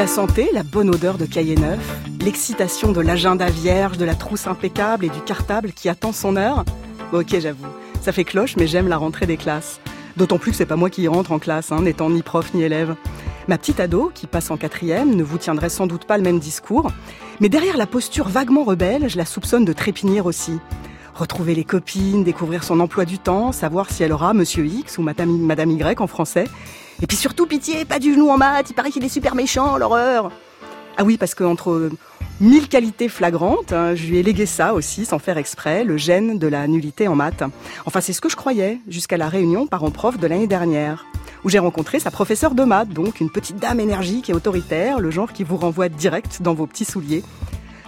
la sentez, la bonne odeur de cahier neuf L'excitation de l'agenda vierge, de la trousse impeccable et du cartable qui attend son heure Ok, j'avoue, ça fait cloche, mais j'aime la rentrée des classes. D'autant plus que c'est pas moi qui rentre en classe, hein, n'étant ni prof ni élève. Ma petite ado, qui passe en quatrième, ne vous tiendrait sans doute pas le même discours, mais derrière la posture vaguement rebelle, je la soupçonne de trépigner aussi. Retrouver les copines, découvrir son emploi du temps, savoir si elle aura Monsieur X ou Madame Y en français. Et puis surtout, pitié, pas du genou en maths, il paraît qu'il est super méchant, l'horreur. Ah oui, parce qu'entre mille qualités flagrantes, hein, je lui ai légué ça aussi, sans faire exprès, le gène de la nullité en maths. Enfin, c'est ce que je croyais, jusqu'à la réunion parents-prof de l'année dernière, où j'ai rencontré sa professeure de maths, donc une petite dame énergique et autoritaire, le genre qui vous renvoie direct dans vos petits souliers.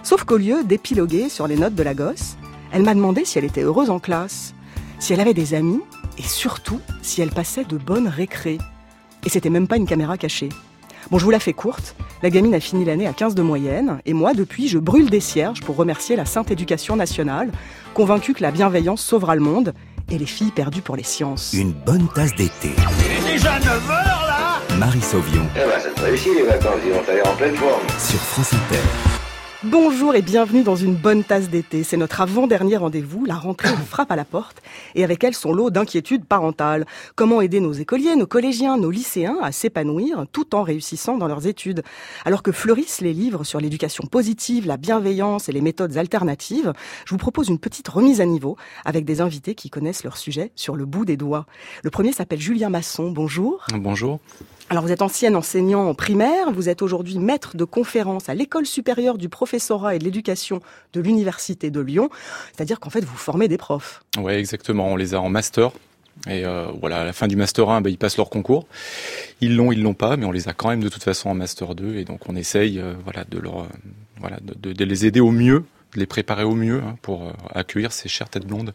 Sauf qu'au lieu d'épiloguer sur les notes de la gosse, elle m'a demandé si elle était heureuse en classe, si elle avait des amis, et surtout si elle passait de bonnes récrés. Et c'était même pas une caméra cachée. Bon, je vous la fais courte. La gamine a fini l'année à 15 de moyenne, et moi, depuis, je brûle des cierges pour remercier la Sainte Éducation nationale, convaincue que la bienveillance sauvera le monde, et les filles perdues pour les sciences. Une bonne tasse d'été. Il est déjà 9 heures là Marie Sauvion. Eh ben, ça te réussit les vacances, ils vont aller en pleine forme. Sur France Inter. Bonjour et bienvenue dans une bonne tasse d'été. C'est notre avant-dernier rendez-vous. La rentrée frappe à la porte et avec elle son lot d'inquiétudes parentales. Comment aider nos écoliers, nos collégiens, nos lycéens à s'épanouir tout en réussissant dans leurs études? Alors que fleurissent les livres sur l'éducation positive, la bienveillance et les méthodes alternatives, je vous propose une petite remise à niveau avec des invités qui connaissent leur sujet sur le bout des doigts. Le premier s'appelle Julien Masson. Bonjour. Bonjour. Alors vous êtes ancien enseignant en primaire, vous êtes aujourd'hui maître de conférence à l'école supérieure du professorat et de l'éducation de l'université de Lyon, c'est-à-dire qu'en fait vous formez des profs. Oui, exactement, on les a en master. Et euh, voilà, à la fin du master 1, ben, ils passent leur concours. Ils l'ont, ils l'ont pas, mais on les a quand même de toute façon en master 2, et donc on essaye, euh, voilà, de leur, euh, voilà, de, les aider au mieux les préparer au mieux hein, pour accueillir ces chères têtes blondes.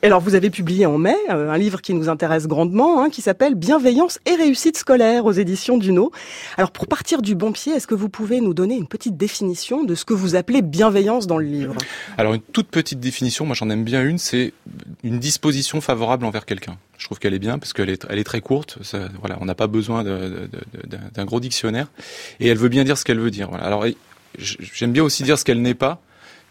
Alors vous avez publié en mai euh, un livre qui nous intéresse grandement, hein, qui s'appelle Bienveillance et réussite scolaire aux éditions Duno. Alors pour partir du bon pied, est-ce que vous pouvez nous donner une petite définition de ce que vous appelez bienveillance dans le livre? Alors une toute petite définition, moi j'en aime bien une, c'est une disposition favorable envers quelqu'un. Je trouve qu'elle est bien parce qu'elle est, elle est très courte. Ça, voilà, on n'a pas besoin d'un gros dictionnaire et elle veut bien dire ce qu'elle veut dire. Voilà. Alors j'aime bien aussi dire ce qu'elle n'est pas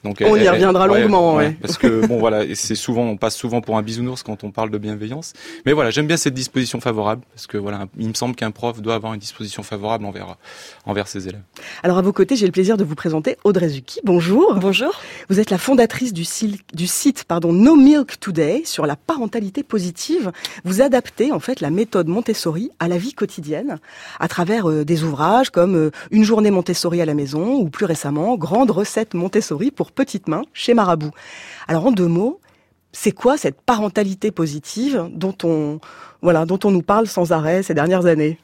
donc, on y reviendra longuement, ouais, parce que bon voilà, c'est souvent on passe souvent pour un bisounours quand on parle de bienveillance. Mais voilà, j'aime bien cette disposition favorable parce que voilà, il me semble qu'un prof doit avoir une disposition favorable envers envers ses élèves. Alors à vos côtés, j'ai le plaisir de vous présenter Audrey Zucchi. Bonjour. Bonjour. Vous êtes la fondatrice du, du site pardon No Milk Today sur la parentalité positive. Vous adaptez en fait la méthode Montessori à la vie quotidienne à travers euh, des ouvrages comme euh, Une journée Montessori à la maison ou plus récemment Grande recette Montessori pour petites mains chez Marabout. Alors en deux mots, c'est quoi cette parentalité positive dont on, voilà, dont on nous parle sans arrêt ces dernières années?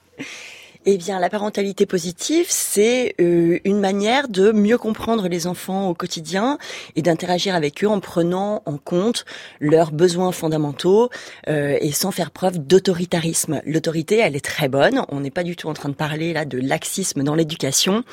Eh bien, la parentalité positive, c'est euh, une manière de mieux comprendre les enfants au quotidien et d'interagir avec eux en prenant en compte leurs besoins fondamentaux euh, et sans faire preuve d'autoritarisme. L'autorité, elle est très bonne. On n'est pas du tout en train de parler là de laxisme dans l'éducation.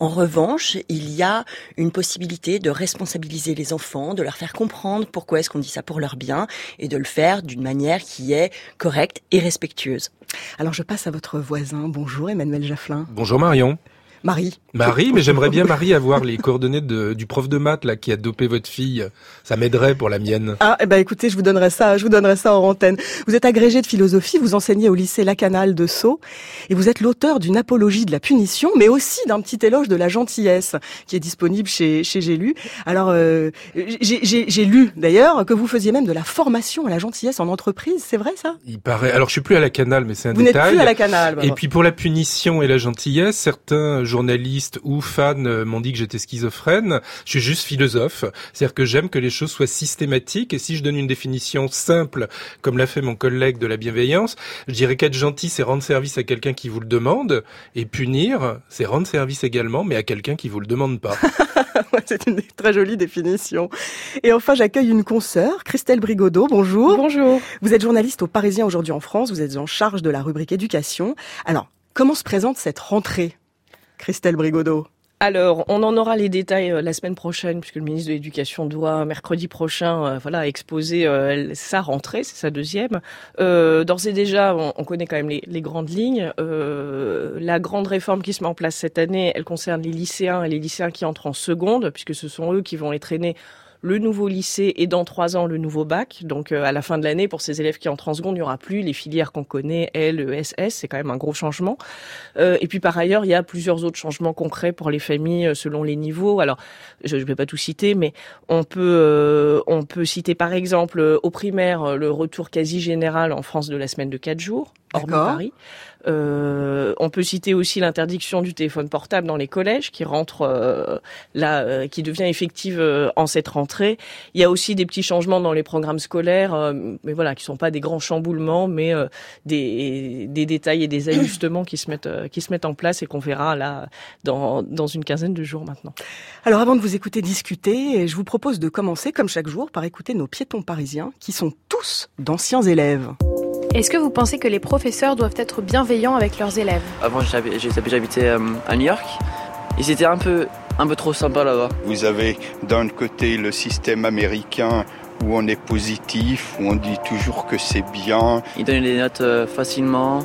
En revanche, il y a une possibilité de responsabiliser les enfants, de leur faire comprendre pourquoi est-ce qu'on dit ça pour leur bien et de le faire d'une manière qui est correcte et respectueuse. Alors je passe à votre voisin. Bonjour Emmanuel Jafflin. Bonjour Marion. Marie. Marie, mais j'aimerais bien Marie avoir les coordonnées du prof de maths là qui a dopé votre fille. Ça m'aiderait pour la mienne. Ah, eh ben écoutez, je vous donnerai ça, je vous donnerai ça en antenne. Vous êtes agrégé de philosophie, vous enseignez au lycée Lacanal de Sceaux et vous êtes l'auteur d'une apologie de la punition, mais aussi d'un petit éloge de la gentillesse qui est disponible chez chez J'ai lu. Alors euh, j'ai lu d'ailleurs que vous faisiez même de la formation à la gentillesse en entreprise, c'est vrai ça? Il paraît. Alors je suis plus à Lacanal, mais c'est un vous détail. Vous n'êtes plus à Lacanal. Et puis pour la punition et la gentillesse, certains journalistes ou fans euh, m'ont dit que j'étais schizophrène. Je suis juste philosophe. C'est-à-dire que j'aime que les choses soient systématiques. Et si je donne une définition simple, comme l'a fait mon collègue de la bienveillance, je dirais qu'être gentil, c'est rendre service à quelqu'un qui vous le demande. Et punir, c'est rendre service également, mais à quelqu'un qui vous le demande pas. c'est une très jolie définition. Et enfin, j'accueille une consoeur, Christelle Brigodeau. Bonjour. Bonjour. Vous êtes journaliste au Parisien aujourd'hui en France. Vous êtes en charge de la rubrique éducation. Alors, comment se présente cette rentrée? Christelle Brigodeau alors, on en aura les détails euh, la semaine prochaine, puisque le ministre de l'Éducation doit mercredi prochain, euh, voilà, exposer euh, sa rentrée, c'est sa deuxième. D'ores et déjà, on, connaît quand même les, les grandes lignes. la grande réforme qui se met en place cette année, elle concerne les lycéens et les lycéens qui entrent en seconde, puisque ce sont eux qui vont les traîner le nouveau lycée et dans trois ans le nouveau bac. Donc euh, à la fin de l'année, pour ces élèves qui entrent en seconde, il n'y aura plus les filières qu'on connaît, L, E, S, S. C'est quand même un gros changement. Euh, et puis par ailleurs, il y a plusieurs autres changements concrets pour les familles euh, selon les niveaux. Alors je ne vais pas tout citer, mais on peut on peut citer par exemple au primaire le retour quasi général en France de la semaine de quatre jours, hormis Paris. Euh, on peut citer aussi l'interdiction du téléphone portable dans les collèges qui rentre euh, là, euh, qui devient effective en cette rentrée. Il y a aussi des petits changements dans les programmes scolaires, mais voilà, qui sont pas des grands chamboulements, mais des, des, détails et des ajustements qui se mettent qui se mettent en place et qu'on verra là dans, dans une quinzaine de jours maintenant. Alors avant de vous écouter discuter, je vous propose de commencer comme chaque jour par écouter nos piétons parisiens qui sont tous d'anciens élèves. Est-ce que vous pensez que les professeurs doivent être bienveillants avec leurs élèves? Avant, j'habitais euh, à New York. Ils étaient un peu, un peu trop sympas là-bas. Vous avez d'un côté le système américain où on est positif, où on dit toujours que c'est bien. Ils donnaient des notes euh, facilement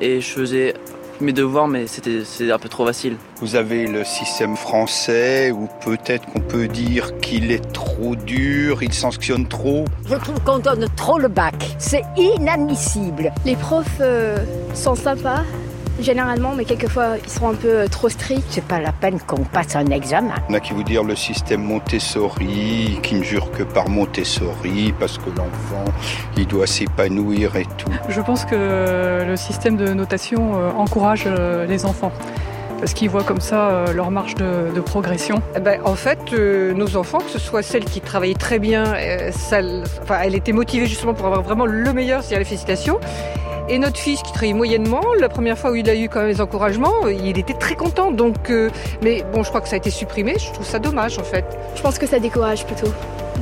et je faisais mes devoirs, mais c'était un peu trop facile. Vous avez le système français où peut-être qu'on peut dire qu'il est trop dur, il sanctionne trop. Je trouve qu'on donne trop le bac. C'est inadmissible. Les profs euh, sont sympas, généralement, mais quelquefois ils sont un peu euh, trop stricts. C'est pas la peine qu'on passe un examen. On a qui vous dire le système Montessori, qui ne jure que par Montessori, parce que l'enfant, il doit s'épanouir et tout. Je pense que le système de notation euh, encourage euh, les enfants parce qu'ils voient comme ça leur marge de, progression eh ben, En fait, nos enfants, que ce soit celle qui travaillait très bien, elle était motivée justement pour avoir vraiment le meilleur, c'est-à-dire les félicitations. Et notre fils qui travaille moyennement, la première fois où il a eu quand même les encouragements, il était très content. Donc, euh, mais bon, je crois que ça a été supprimé. Je trouve ça dommage en fait. Je pense que ça décourage plutôt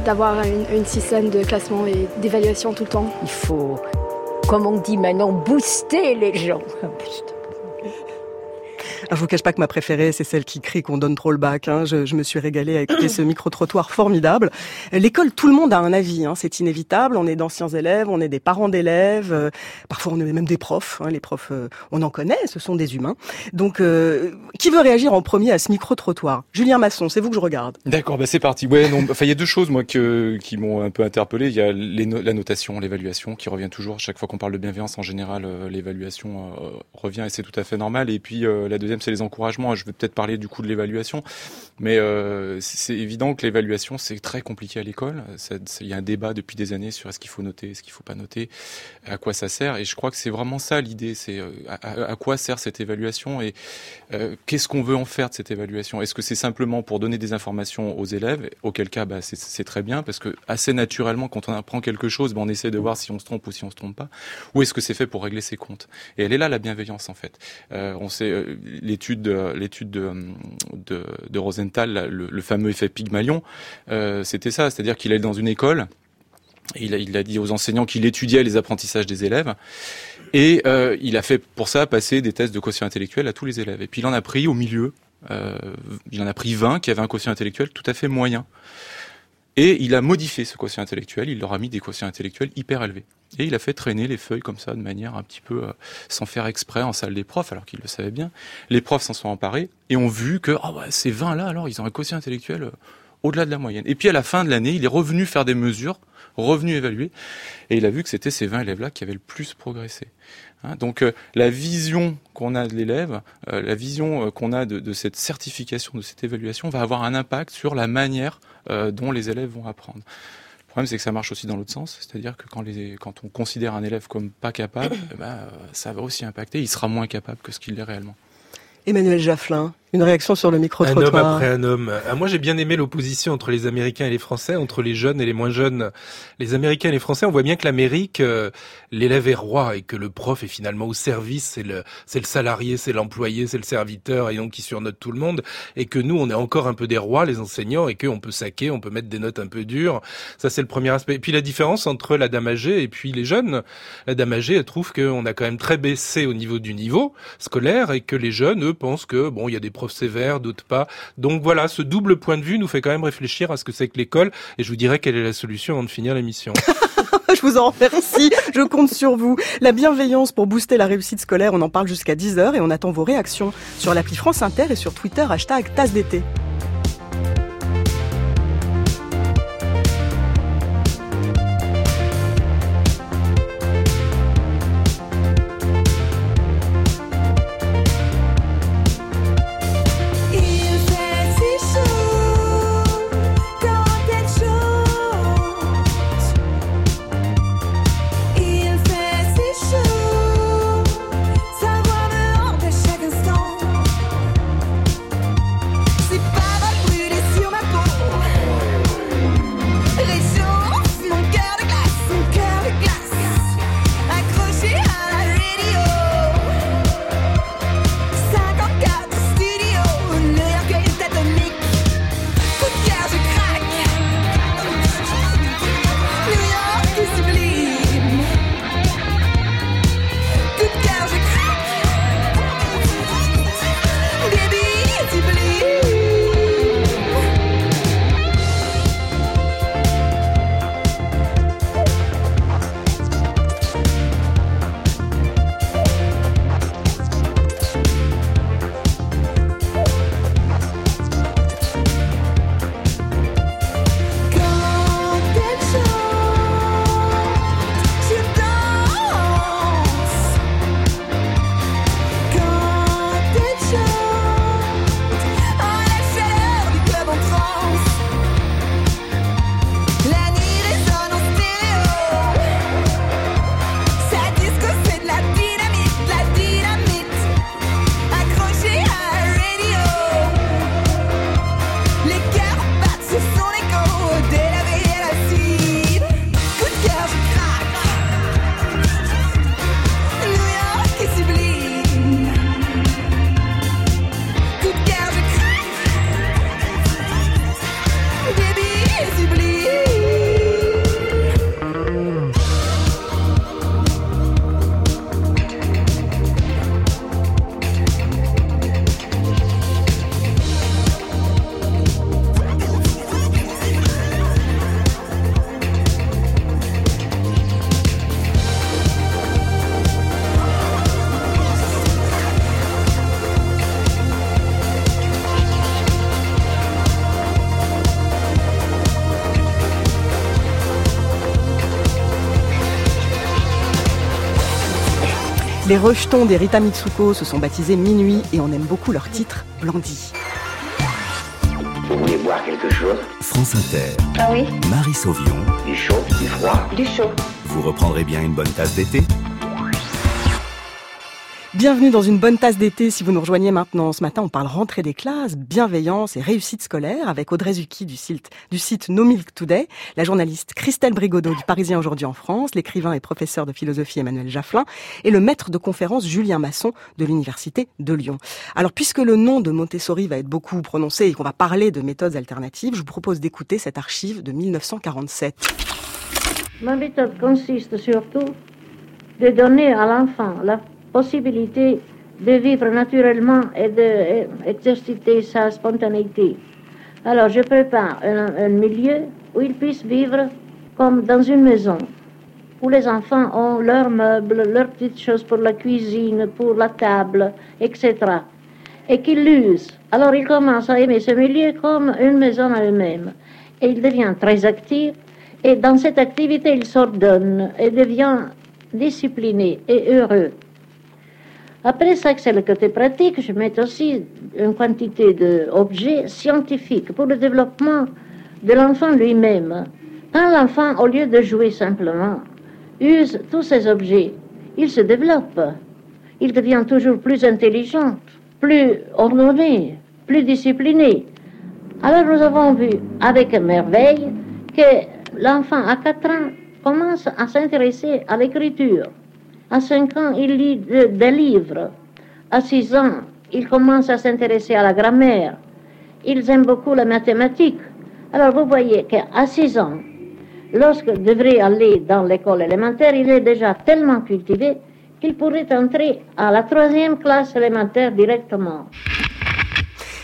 d'avoir une, une système de classement et d'évaluation tout le temps. Il faut, comme on dit maintenant, booster les gens. Ah, je vous cache pas que ma préférée, c'est celle qui crie qu'on donne trop le bac. Hein. Je, je, me suis régalée à écouter ce micro-trottoir formidable. L'école, tout le monde a un avis, hein. c'est inévitable. On est d'anciens élèves, on est des parents d'élèves, euh, parfois on est même des profs. Hein. Les profs, euh, on en connaît, ce sont des humains. Donc, euh, qui veut réagir en premier à ce micro-trottoir? Julien Masson, c'est vous que je regarde. D'accord, bah c'est parti. Ouais, il y a deux choses moi que, qui m'ont un peu interpellé. Il y a la notation, l'évaluation qui revient toujours. Chaque fois qu'on parle de bienveillance, en général, l'évaluation revient et c'est tout à fait normal. Et puis la deuxième c'est les encouragements. Je vais peut-être parler du coup de l'évaluation, mais euh, c'est évident que l'évaluation c'est très compliqué à l'école. Il y a un débat depuis des années sur est-ce qu'il faut noter, est-ce qu'il faut pas noter, à quoi ça sert. Et je crois que c'est vraiment ça l'idée, c'est euh, à, quoi sert cette évaluation et euh, qu'est-ce qu'on veut en faire de cette évaluation? Est-ce que c'est simplement pour donner des informations aux élèves, auquel cas bah, c'est très bien parce que assez naturellement quand on apprend quelque chose, bah, on essaie de voir si on se trompe ou si on se trompe pas, ou est-ce que c'est fait pour régler ses comptes? Et elle est là la bienveillance en fait. on sait l'étude de l'étude de, de, de, Rosenthal, le, fameux effet Pygmalion, euh, c'était ça, c'est-à-dire qu'il est dans une école. il, a, il a dit aux enseignants qu'il étudiait les apprentissages des élèves et euh, il a fait pour ça passer des tests de quotient intellectuel à tous les élèves. Et puis il en a pris au milieu, euh, il en a pris 20 qui avaient un quotient intellectuel tout à fait moyen. Et il a modifié ce quotient intellectuel, il leur a mis des quotients intellectuels hyper élevés. Et il a fait traîner les feuilles comme ça, de manière un petit peu euh, sans faire exprès en salle des profs, alors qu'ils le savaient bien. Les profs s'en sont emparés et ont vu que oh ces 20 là, alors ils ont un quotient intellectuel euh, au-delà de la moyenne. Et puis à la fin de l'année, il est revenu faire des mesures, revenu évaluer, et il a vu que c'était ces 20 élèves-là qui avaient le plus progressé. Hein, donc euh, la vision qu'on a de l'élève, la vision qu'on a de, cette certification, de cette évaluation, va avoir un impact sur la manière euh, dont les élèves vont apprendre. Le problème, c'est que ça marche aussi dans l'autre sens, c'est-à-dire que quand, on considère un élève comme pas capable, eh ben, ça va aussi impacter, il sera moins capable que ce qu'il est réellement. Emmanuel Jafflin, une réaction sur le micro-trottoir. Un homme après un homme. Ah, moi, j'ai bien aimé l'opposition entre les Américains et les Français, entre les jeunes et les moins jeunes. Les Américains et les Français, on voit bien que l'Amérique, euh, l'élève est roi et que le prof est finalement au service. C'est le, c'est le salarié, c'est l'employé, c'est le serviteur et donc qui surnote tout le monde. Et que nous, on est encore un peu des rois, les enseignants, et qu'on peut saquer, on peut mettre des notes un peu dures. Ça, c'est le premier aspect. Et puis la différence entre la dame âgée et puis les jeunes. La dame âgée, elle trouve qu'on a quand même très baissé au niveau du niveau scolaire et que les jeunes, eux, pensent que bon, il y a des profs sévères, d'autres pas. Donc voilà, ce double point de vue nous fait quand même réfléchir à ce que c'est que l'école et je vous dirai quelle est la solution avant de finir l'émission. je vous en remercie, je compte sur vous. La bienveillance pour booster la réussite scolaire, on en parle jusqu'à 10h et on attend vos réactions sur l'appli France Inter et sur Twitter hashtag tasse d'été. Les rejetons des Rita Mitsuko se sont baptisés Minuit et on aime beaucoup leur titre, Blondie. Vous voulez boire quelque chose? France Inter. Ah oui? Marie Sauvion. Du chaud, du froid? Du chaud. Vous reprendrez bien une bonne tasse d'été? Bienvenue dans une bonne tasse d'été si vous nous rejoignez maintenant. Ce matin, on parle rentrée des classes, bienveillance et réussite scolaire avec Audrey Zucchi du site, du No Milk Today, la journaliste Christelle Brigodeau du Parisien aujourd'hui en France, l'écrivain et professeur de philosophie Emmanuel Jafflin et le maître de conférence Julien Masson de l'Université de Lyon. Alors, puisque le nom de Montessori va être beaucoup prononcé et qu'on va parler de méthodes alternatives, je vous propose d'écouter cette archive de 1947. Ma méthode consiste surtout de donner à l'enfant la possibilité de vivre naturellement et d'exerciter sa spontanéité. Alors je prépare un, milieu où ils puissent vivre comme dans une maison, où les enfants ont leurs meubles, leurs petites choses pour la cuisine, pour la table, etc. Et qu'ils l'usent. Alors ils commencent à aimer ce milieu comme une maison à eux-mêmes. Et ils deviennent très actifs. Et dans cette activité, ils s'ordonnent et deviennent disciplinés et heureux. Après ça, c'est le côté pratique, je mets aussi une quantité d'objets scientifiques pour le développement de l'enfant lui-même. Quand l'enfant, au lieu de jouer simplement, use tous ces objets, il se développe. Il devient toujours plus intelligent, plus ordonné, plus discipliné. Alors nous avons vu avec merveille que l'enfant à 4 ans commence à s'intéresser à l'écriture. À 5 ans, il lit des livres. À 6 ans, il commence à s'intéresser à la grammaire. Ils aiment beaucoup la mathématique. Alors vous voyez qu'à 6 ans, lorsqu'il devrait aller dans l'école élémentaire, il est déjà tellement cultivé qu'il pourrait entrer à la troisième classe élémentaire directement.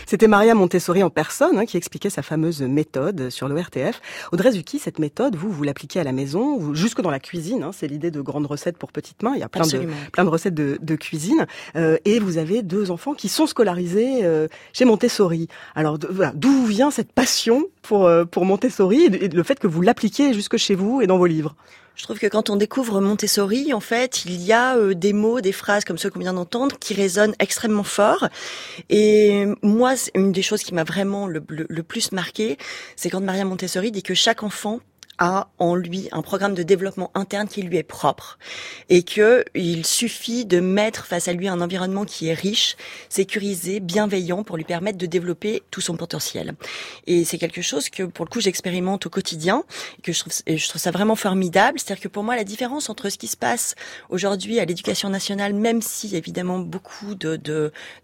C'était Maria Montessori en personne hein, qui expliquait sa fameuse méthode sur l'ORTF. Audrey Zucchi, cette méthode, vous, vous l'appliquez à la maison, vous, jusque dans la cuisine. Hein, c'est l'idée de grandes recettes pour petites mains. Il y a plein, de, plein de recettes de, de cuisine. Euh, et vous avez deux enfants qui sont scolarisés euh, chez Montessori. Alors voilà, d'où vient cette passion pour, euh, pour Montessori et le fait que vous l'appliquez jusque chez vous et dans vos livres? Je trouve que quand on découvre Montessori, en fait, il y a euh, des mots, des phrases comme ceux qu'on vient d'entendre qui résonnent extrêmement fort. Et moi, une des choses qui m'a vraiment le, le plus marqué, c'est quand Maria Montessori dit que chaque enfant a en lui un programme de développement interne qui lui est propre et que il suffit de mettre face à lui un environnement qui est riche, sécurisé, bienveillant pour lui permettre de développer tout son potentiel. Et c'est quelque chose que pour le coup j'expérimente au quotidien et que je trouve, et je trouve ça vraiment formidable. C'est-à-dire que pour moi la différence entre ce qui se passe aujourd'hui à l'éducation nationale, même si évidemment beaucoup de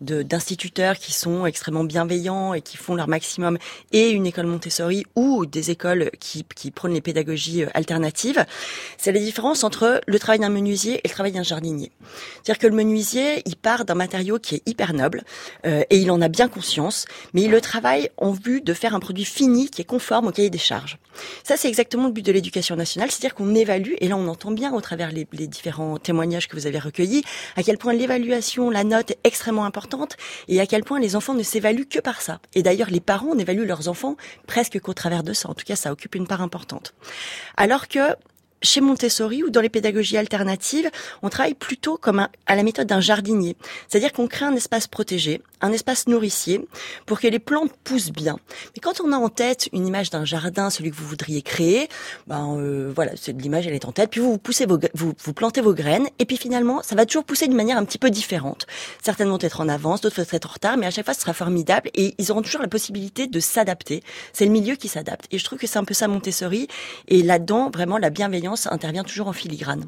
d'instituteurs de, qui sont extrêmement bienveillants et qui font leur maximum, et une école Montessori ou des écoles qui, qui prônent les pédagogie euh, alternative, c'est la différence entre le travail d'un menuisier et le travail d'un jardinier. C'est-à-dire que le menuisier, il part d'un matériau qui est hyper noble euh, et il en a bien conscience, mais il le travaille en vue de faire un produit fini qui est conforme au cahier des charges. Ça, c'est exactement le but de l'éducation nationale, c'est-à-dire qu'on évalue, et là on entend bien au travers les, les différents témoignages que vous avez recueillis, à quel point l'évaluation, la note est extrêmement importante et à quel point les enfants ne s'évaluent que par ça. Et d'ailleurs, les parents n'évaluent leurs enfants presque qu'au travers de ça. En tout cas, ça occupe une part importante. Alors que chez Montessori ou dans les pédagogies alternatives, on travaille plutôt comme à la méthode d'un jardinier. C'est-à-dire qu'on crée un espace protégé, un espace nourricier, pour que les plantes poussent bien. Mais quand on a en tête une image d'un jardin, celui que vous voudriez créer, ben euh, voilà, l'image elle est en tête. Puis vous vous poussez vos, vous, vous plantez vos graines, et puis finalement, ça va toujours pousser d'une manière un petit peu différente. Certaines vont être en avance, d'autres vont être en retard, mais à chaque fois, ce sera formidable, et ils auront toujours la possibilité de s'adapter. C'est le milieu qui s'adapte. Et je trouve que c'est un peu ça Montessori. Et là-dedans, vraiment, la bienveillance intervient toujours en filigrane.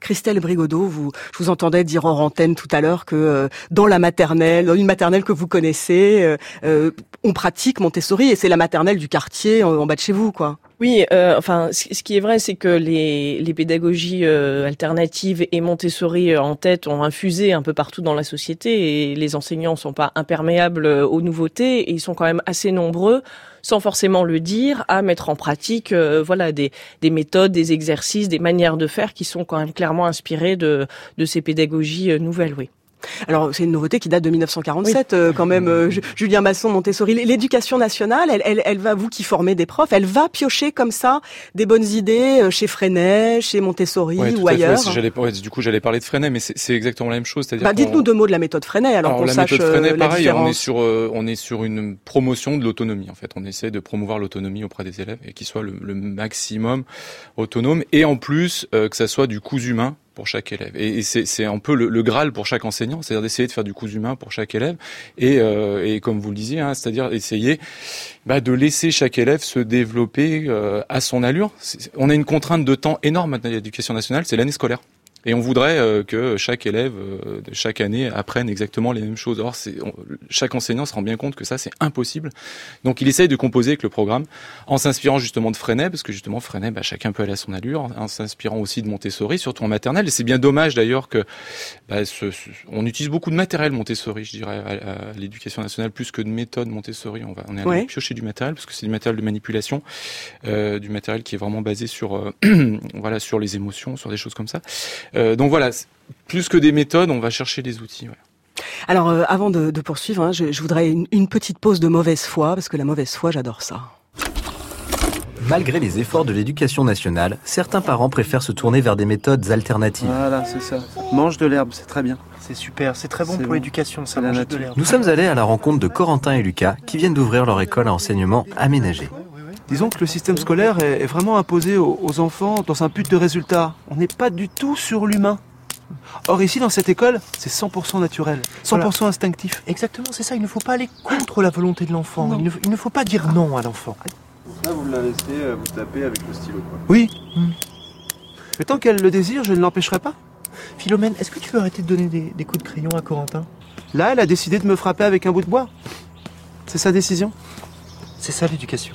Christelle Brigodeau, vous, je vous entendais dire en antenne tout à l'heure que euh, dans la maternelle, dans une maternelle que vous connaissez, euh, euh, on pratique Montessori et c'est la maternelle du quartier en, bas de chez vous, quoi. Oui, enfin, ce qui est vrai, c'est que les, les pédagogies alternatives et Montessori en tête ont infusé un peu partout dans la société et les enseignants sont pas imperméables aux nouveautés et ils sont quand même assez nombreux sans forcément le dire, à mettre en pratique, euh, voilà, des, des méthodes, des exercices, des manières de faire qui sont quand même clairement inspirées de, de ces pédagogies euh, nouvelles, oui. Alors c'est une nouveauté qui date de 1947 euh, quand même. Euh, Julien Masson, Montessori, l'éducation nationale, elle, elle, elle, va vous qui formez des profs, elle va piocher comme ça des bonnes idées euh, chez Freinet, chez Montessori ou ailleurs. du coup, j'allais parler de Freinet, mais c'est exactement la même chose. Bah, dites-nous deux mots de la méthode Freinet, alors, qu'on sache méthode Freinet, pareil, on est sur on est sur une promotion de l'autonomie. En fait, on essaie de promouvoir l'autonomie auprès des élèves et qu'ils soient le, le, maximum autonome et en plus que ça soit du coût humain pour chaque élève. Et, c'est un peu le, Graal pour chaque enseignant, c'est-à-dire d'essayer de faire du coup humain pour chaque élève. Et, euh, et comme vous le disiez, hein, c'est-à-dire essayer bah, de laisser chaque élève se développer euh, à son allure. On a une contrainte de temps énorme à l'éducation nationale, c'est l'année scolaire. Et on voudrait euh, que chaque élève, euh, chaque année, apprenne exactement les mêmes choses. Or, chaque enseignant se rend bien compte que ça, c'est impossible. Donc, il essaye de composer avec le programme en s'inspirant justement de Freinet, parce que justement, Freinet, bah, chacun peut aller à son allure, en s'inspirant aussi de Montessori, surtout en maternelle. Et c'est bien dommage d'ailleurs que bah, on utilise beaucoup de matériel Montessori, je dirais, à, l'éducation nationale, plus que de méthode Montessori. On, va, on est allé piocher du matériel, parce que c'est du matériel de manipulation, euh, du matériel qui est vraiment basé sur, voilà, sur les émotions, sur des choses comme ça. Euh, donc voilà, plus que des méthodes, on va chercher des outils. Alors, euh, avant de, poursuivre, hein, je, voudrais une, petite pause de mauvaise foi, parce que la mauvaise foi, j'adore ça. Malgré les efforts de l'éducation nationale, certains parents préfèrent se tourner vers des méthodes alternatives. Voilà, c'est ça. Mange de l'herbe, c'est très bien. C'est super, c'est très bon pour l'éducation, ça, mange de l'herbe. Nous sommes allés à la rencontre de Corentin et Lucas, qui viennent d'ouvrir leur école à enseignement aménagé. Disons que le système scolaire est vraiment imposé aux enfants dans un but de résultat. On n'est pas du tout sur l'humain. Or ici, dans cette école, c'est 100% naturel, 100% instinctif. Exactement, c'est ça. Il ne faut pas aller contre la volonté de l'enfant. Il, ne faut pas dire non à l'enfant. Ça, vous la laissez euh, vous taper avec le stylo, quoi. Oui. Hmm. Mais tant qu'elle le désire, je ne l'empêcherai pas. Philomène, est-ce que tu veux arrêter de donner des, des coups de crayon à Corentin? Là, elle a décidé de me frapper avec un bout de bois. C'est sa décision. C'est ça l'éducation.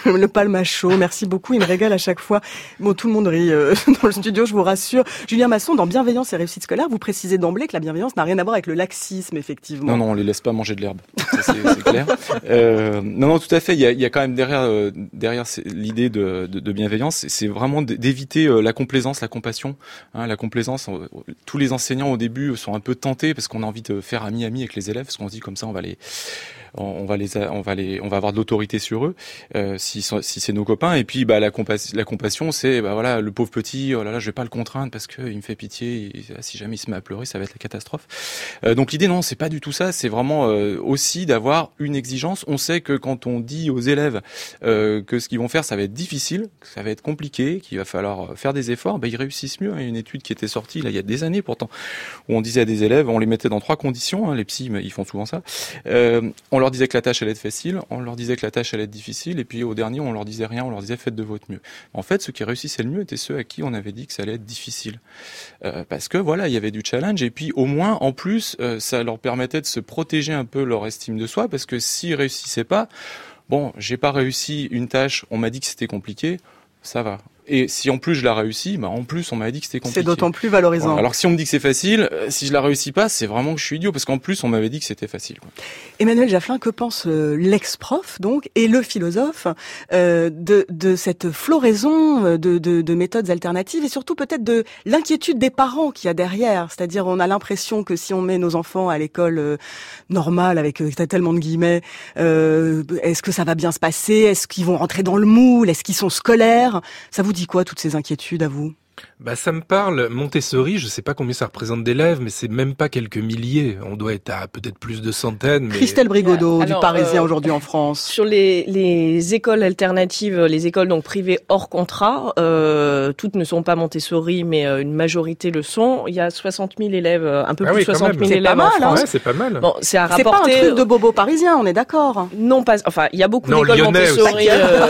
le palmacho, merci beaucoup, il me régale à chaque fois. Bon, tout le monde rit euh, dans le studio, je vous rassure. Julien Masson, dans Bienveillance et réussite scolaire, vous précisez d'emblée que la bienveillance n'a rien à voir avec le laxisme, effectivement. Non, non, on les laisse pas manger de l'herbe, c'est clair. Euh, non, non, tout à fait, il y a, quand même derrière, euh, derrière l'idée de, bienveillance, c'est vraiment d'éviter la complaisance, la compassion. Hein, la complaisance, tous les enseignants au début sont un peu tentés parce qu'on a envie de faire ami-ami avec les élèves, parce qu'on se dit comme ça, on va les on va les, on va les, on va avoir de l'autorité sur eux si, c'est nos copains. Et puis bah la, compassion, c'est bah voilà le pauvre petit, oh là là, je vais pas le contraindre parce que il me fait pitié. si jamais il se met à pleurer, ça va être la catastrophe. Euh, donc l'idée non, c'est pas du tout ça. C'est vraiment euh, aussi d'avoir une exigence. On sait que quand on dit aux élèves euh, que ce qu'ils vont faire, ça va être difficile, que ça va être compliqué, qu'il va falloir faire des efforts, bah, ils réussissent mieux. Il y a une étude qui était sortie là il y a des années pourtant où on disait à des élèves, on les mettait dans trois conditions. Hein, les psys, ils font souvent ça. on leur disait que la tâche allait être facile, on leur disait que la tâche allait être difficile, et puis au on leur disait rien, on leur disait faites de votre mieux. En fait, ceux qui réussissaient le mieux étaient ceux à qui on avait dit que ça allait être difficile. Euh, parce que voilà, il y avait du challenge, et puis au moins, en plus, euh, ça leur permettait de se protéger un peu leur estime de soi, parce que s'ils réussissaient pas, bon, j'ai pas réussi une tâche, on m'a dit que c'était compliqué, ça va. Et si en plus je la réussis, bah en plus on m'a dit que c'était compliqué. C'est d'autant plus valorisant. Alors si on me dit que c'est facile, euh, si je la réussis pas, c'est vraiment que je suis idiot parce qu'en plus on m'avait dit que c'était facile. Quoi. Emmanuel Jafflin, que pense euh, l'ex-prof donc et le philosophe euh, de, de cette floraison de, de, de, méthodes alternatives et surtout peut-être de l'inquiétude des parents qu'il y a derrière. C'est-à-dire on a l'impression que si on met nos enfants à l'école normale avec tellement de guillemets, est-ce que ça va bien se passer? Est-ce qu'ils vont rentrer dans le moule? Est-ce qu'ils sont scolaires? Ça vous dit quoi toutes ces inquiétudes à vous? Bah, ça me parle. Montessori, je sais pas combien ça représente d'élèves, mais c'est même pas quelques milliers. On doit être à peut-être plus de centaines. Mais... Christelle Brigodeau, du Parisien euh, aujourd'hui en France. Sur les, les écoles alternatives, les écoles donc privées hors contrat, euh, toutes ne sont pas Montessori, mais euh, une majorité le sont. Il y a 60 000 élèves, un peu ah plus de 60 000 élèves mal, en France. Ouais, c'est pas mal. Bon, c'est à rapporter. C'est pas un truc de bobo parisien, on est d'accord. Non, pas. Enfin, il y a beaucoup d'écoles Montessori euh,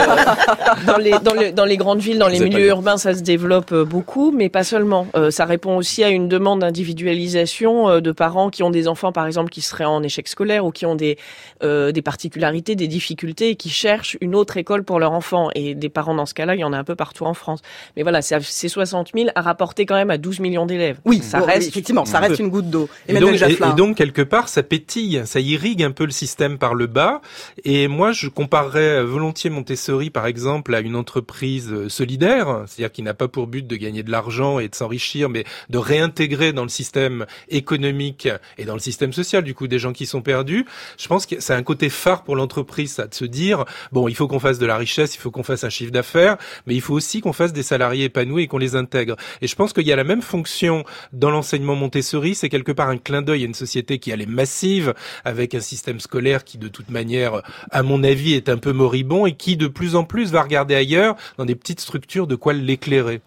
dans, les, dans, les, dans les grandes villes, dans les milieux urbains, ça se développe beaucoup, mais pas seulement. Euh, ça répond aussi à une demande d'individualisation euh, de parents qui ont des enfants, par exemple, qui seraient en échec scolaire ou qui ont des, euh, des particularités, des difficultés et qui cherchent une autre école pour leur enfant. Et des parents dans ce cas-là, il y en a un peu partout en France. Mais voilà, c'est 60 000 à rapporter quand même à 12 millions d'élèves. Oui, ça reste effectivement, ça reste une goutte d'eau. Et, donc, et, donc quelque part, ça pétille, ça irrigue un peu le système par le bas. Et moi, je comparerais volontiers Montessori, par exemple, à une entreprise solidaire, c'est-à-dire qui n'a pas pour but de gagner de l'argent et de s'enrichir, mais de réintégrer dans le système économique et dans le système social, du coup, des gens qui sont perdus. Je pense que c'est un côté phare pour l'entreprise, ça, de se dire, bon, il faut qu'on fasse de la richesse, il faut qu'on fasse un chiffre d'affaires, mais il faut aussi qu'on fasse des salariés épanouis et qu'on les intègre. Et je pense qu'il y a la même fonction dans l'enseignement Montessori, c'est quelque part un clin d'œil à une société qui allait massive, avec un système scolaire qui, de toute manière, à mon avis, est un peu moribond et qui, de plus en plus, va regarder ailleurs, dans des petites structures de quoi l'éclairer.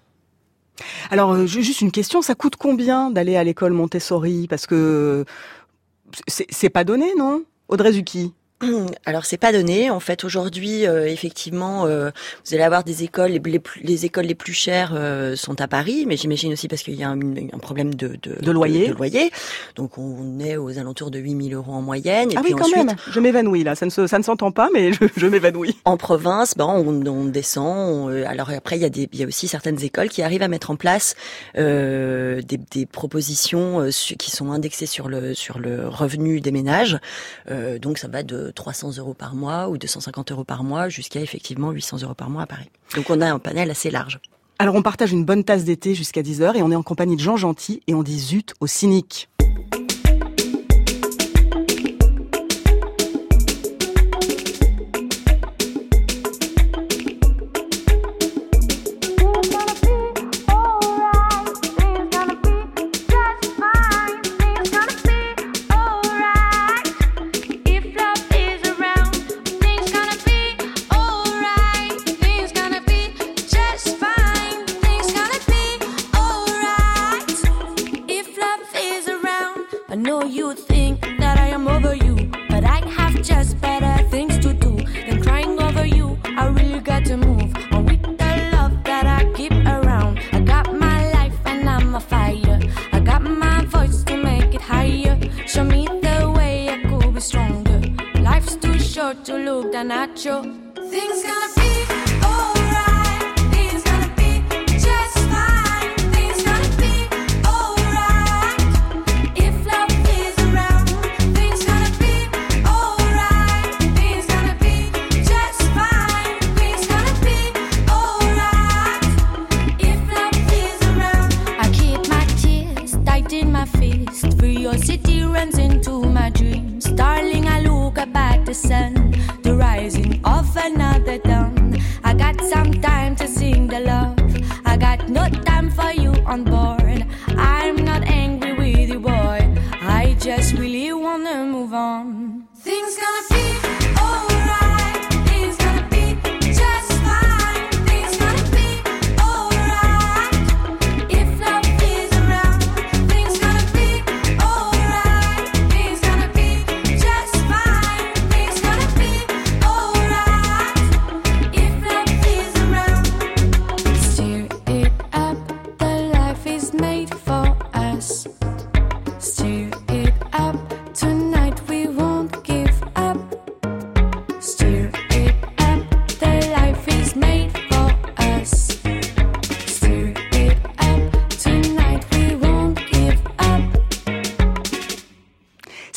Alors, euh, juste une question, ça coûte combien d'aller à l'école Montessori? Parce que c'est pas donné, non? Audrey Zucchi? Alors c'est pas donné. En fait, aujourd'hui, euh, effectivement, euh, vous allez avoir des écoles. Les, les écoles les plus chères euh, sont à Paris, mais j'imagine aussi parce qu'il y a un, un problème de, de, de loyer. De, loyer. Donc on est aux alentours de 8000 euros en moyenne. Et ah oui, quand même. Je m'évanouis là. Ça ne ça ne s'entend pas, mais je, je m'évanouis. En province, ben on, on descend. alors après, il y a des, il y a aussi certaines écoles qui arrivent à mettre en place des, des, propositions qui sont indexées sur le sur le revenu des ménages. donc ça va de 300 euros par mois ou 250 euros par mois jusqu'à effectivement 800 euros par mois à Paris. Donc on a un panel assez large. Alors on partage une bonne tasse d'été jusqu'à 10h et on est en compagnie de Jean Gentil et on dit zut aux cyniques.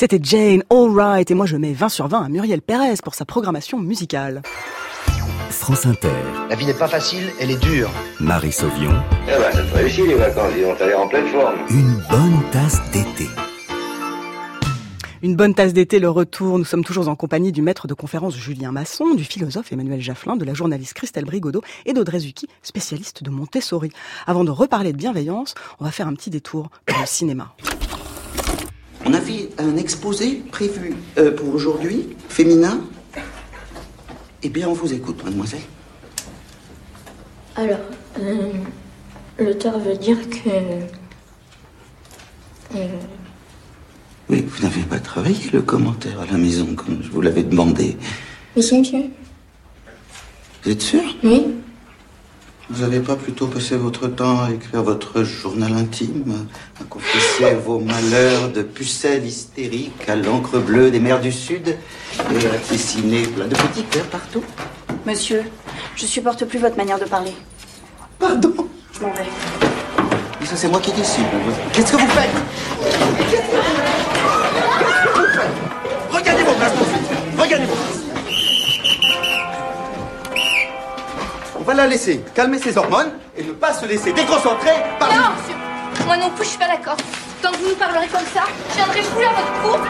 C'était Jane Allright et moi je mets 20 sur 20 à Muriel Pérez pour sa programmation musicale. France Inter. La vie n'est pas facile, elle est dure. Marie Sauvion. Eh ben, ça te réussit les vacances, ils ont l'air en pleine forme. Une bonne tasse d'été. Une bonne tasse d'été, le retour. Nous sommes toujours en compagnie du maître de conférence Julien Masson, du philosophe Emmanuel Jafflin, de la journaliste Christelle Brigodeau et d'Audrey Zucchi, spécialiste de Montessori. Avant de reparler de bienveillance, on va faire un petit détour dans le cinéma. On avait un exposé prévu euh, pour aujourd'hui, féminin. Eh bien, on vous écoute, mademoiselle. Alors, euh, l'auteur veut dire que... Euh, oui, vous n'avez pas travaillé le commentaire à la maison, comme je vous l'avais demandé. Mais si, monsieur. Vous êtes sûr Oui. Vous n'avez pas plutôt passé votre temps à écrire votre journal intime, à confesser vos malheurs de pucelle hystérique à l'encre bleue des mers du Sud et à dessiner plein de petits cœurs partout? Monsieur, je supporte plus votre manière de parler. Pardon? Je m'en vais. Mais ça, c'est moi qui décide. Qu'est-ce que vous faites? Regardez vos places. Regardez vos places. Va la laisser calmer ses hormones et ne pas se laisser déconcentrer par... Non, monsieur Moi non plus, je suis pas d'accord. Tant que vous nous parlerez comme ça, je viendrai plus à votre cours.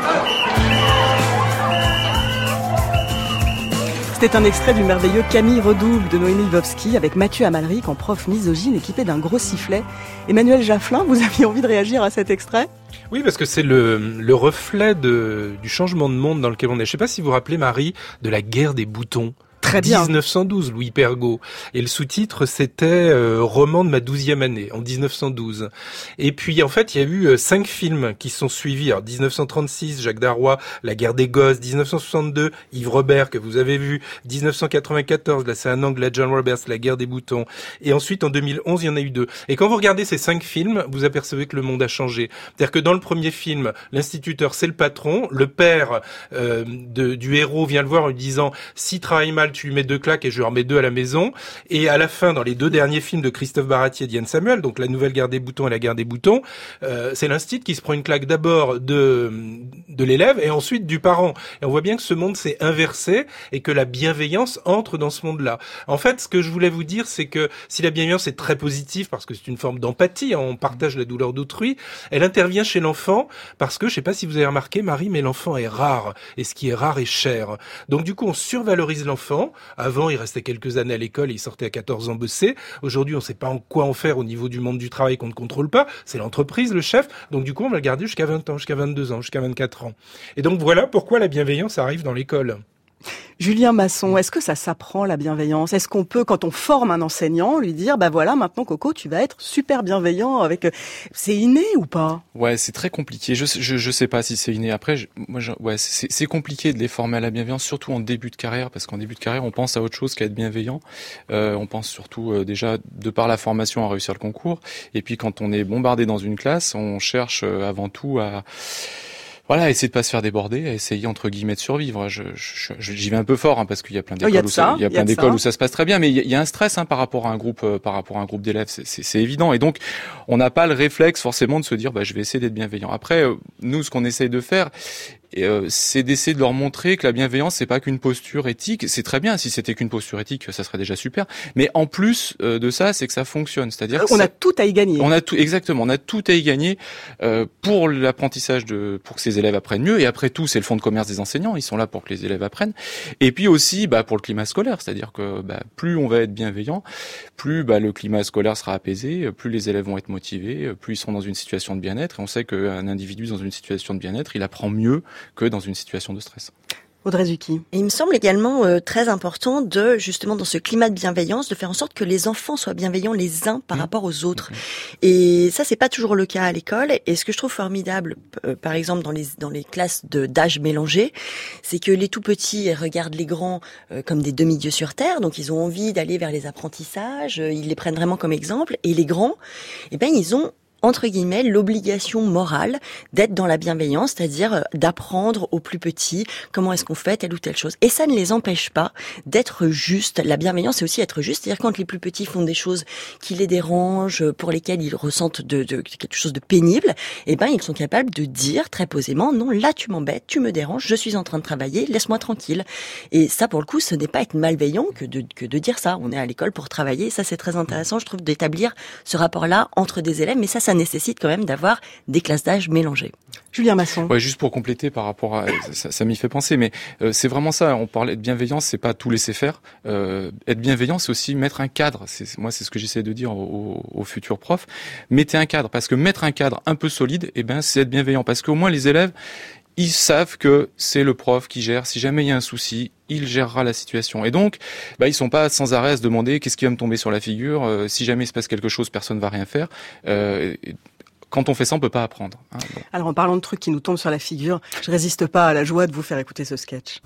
C'était un extrait du merveilleux Camille Redouble de Noémie Lvovsky avec Mathieu Amalric en prof misogyne équipé d'un gros sifflet. Emmanuel Jafflin, vous aviez envie de réagir à cet extrait? Oui, parce que c'est le, le reflet de, du changement de monde dans lequel on est. Je sais pas si vous vous rappelez, Marie, de la guerre des boutons. Très bien. 1912, Louis Pergaud. Et le sous-titre, c'était euh, Roman de ma douzième année, en 1912. Et puis, en fait, il y a eu euh, cinq films qui sont suivis. Alors, 1936, Jacques Darrois, La guerre des gosses. 1962, Yves Robert, que vous avez vu. 1994, là, c'est un anglais, John Roberts, La guerre des boutons. Et ensuite, en 2011, il y en a eu deux. Et quand vous regardez ces cinq films, vous apercevez que le monde a changé. C'est-à-dire que dans le premier film, l'instituteur, c'est le patron. Le père euh, de, du héros vient le voir en lui disant, si travaille mal, tu lui mets deux claques et je lui remets deux à la maison. Et à la fin, dans les deux derniers films de Christophe Baratier et Diane Samuel, donc La Nouvelle Guerre des Boutons et La Guerre des Boutons, euh, c'est l'instit qui se prend une claque d'abord de, de l'élève et ensuite du parent. Et on voit bien que ce monde s'est inversé et que la bienveillance entre dans ce monde-là. En fait, ce que je voulais vous dire, c'est que si la bienveillance est très positive parce que c'est une forme d'empathie, hein, on partage la douleur d'autrui, elle intervient chez l'enfant parce que, je sais pas si vous avez remarqué, Marie, mais l'enfant est rare et ce qui est rare est cher. Donc du coup, on survalorise l'enfant avant, il restait quelques années à l'école et il sortait à 14 ans bosser. Aujourd'hui, on ne sait pas en quoi en faire au niveau du monde du travail qu'on ne contrôle pas. C'est l'entreprise, le chef. Donc du coup, on va le garder jusqu'à 20 ans, jusqu'à 22 ans, jusqu'à 24 ans. Et donc voilà pourquoi la bienveillance arrive dans l'école. Julien Masson, est-ce que ça s'apprend la bienveillance? Est-ce qu'on peut, quand on forme un enseignant, lui dire, bah voilà, maintenant Coco, tu vas être super bienveillant avec. euh, C'est inné ou pas? Ouais, c'est très compliqué. Je, je, je sais pas si c'est inné. Après, moi, ouais, c'est compliqué de les former à la bienveillance, surtout en début de carrière, parce qu'en début de carrière, on pense à autre chose qu'à être bienveillant. Euh, on pense surtout euh, déjà de par la formation à réussir le concours, et puis quand on est bombardé dans une classe, on cherche avant tout à voilà, essayer de pas se faire déborder, essayer entre guillemets de survivre. Je, j'y vais un peu fort hein, parce qu'il y a plein Oh, d'écoles où ça, ça, il y a il y a plein de d'écoles ça. où ça se passe très bien, mais il y a, il y a un stress hein, par rapport à un groupe, euh, par rapport à un groupe d'élèves, c'est évident. Et donc, on n'a pas le réflexe forcément de se dire, bah, je vais essayer d'être bienveillant. Après, euh, nous, ce qu'on essaye de faire, et, euh, c'est d'essayer de leur montrer que la bienveillance c'est pas qu'une posture éthique. C'est très bien si c'était qu'une posture éthique, ça serait déjà super. Mais en plus euh, de ça, c'est que ça fonctionne. C'est-à-dire que On a tout à y gagner. on a tout exactement, on a tout à y gagner euh, pour l'apprentissage de, pour que ces élèves apprennent mieux. Et après tout, c'est le fonds de commerce des enseignants, ils sont là pour que les élèves apprennent. Et puis aussi, bah, pour le climat scolaire, c'est-à-dire que bah, plus on va être bienveillant, plus bah, le climat scolaire sera apaisé, plus les élèves vont être motivés, plus ils seront dans une situation de bien-être. Et on sait qu'un individu dans une situation de bien-être, il apprend mieux que dans une situation de stress. Audrey Zucchi. Et il me semble également euh, très important de, justement, dans ce climat de bienveillance, de faire en sorte que les enfants soient bienveillants les uns par rapport aux autres. Et ça, c'est pas toujours le cas à l'école. Et ce que je trouve formidable, euh, par exemple, dans les, dans les classes de, d'âge mélangé, c'est que les tout petits regardent les grands euh, comme des demi-dieux sur terre. Donc, ils ont envie d'aller vers les apprentissages. euh, Ils les prennent vraiment comme exemple. Et les grands, eh ben, ils ont entre guillemets, l'obligation morale d'être dans la bienveillance, c'est-à-dire euh, d'apprendre aux plus petits comment est-ce qu'on fait telle ou telle chose. Et ça ne les empêche pas d'être juste. La bienveillance, c'est aussi être juste, c'est-à-dire quand les plus petits font des choses qui les dérangent, euh, pour lesquelles ils ressentent de, de- quelque chose de pénible, eh ben ils sont capables de dire très posément non, là tu m'embêtes, tu me déranges, je suis en train de travailler, laisse-moi tranquille. Et ça, pour le coup, ce n'est pas être malveillant que de, que de dire ça. On est à l'école pour travailler. Ça, c'est très intéressant, je trouve, d'établir ce rapport-là entre des élèves. Mais ça, ça nécessite quand même d'avoir des classes d'âge mélangées. Julien Masson. Ouais, juste pour compléter par rapport à ça, ça m'y fait penser, mais euh, c'est vraiment ça. On parlait de bienveillance, c'est pas tout laisser faire. Euh, être bienveillant, c'est aussi mettre un cadre. C'est moi, c'est ce que j'essaie de dire aux, aux futurs profs. Mettez un cadre, parce que mettre un cadre un peu solide, eh ben, c'est être bienveillant, parce qu'au moins les élèves, ils savent que c'est le prof qui gère. Si jamais il y a un souci, il gérera la situation. Et donc, bah, ils sont pas sans arrêt à se demander qu'est-ce qui va me tomber sur la figure. Euh, si jamais il se passe quelque chose, personne va rien faire. Euh, quand on fait ça, on peut pas apprendre. hein. Bon. Alors en parlant de trucs qui nous tombent sur la figure, je résiste pas à la joie de vous faire écouter ce sketch.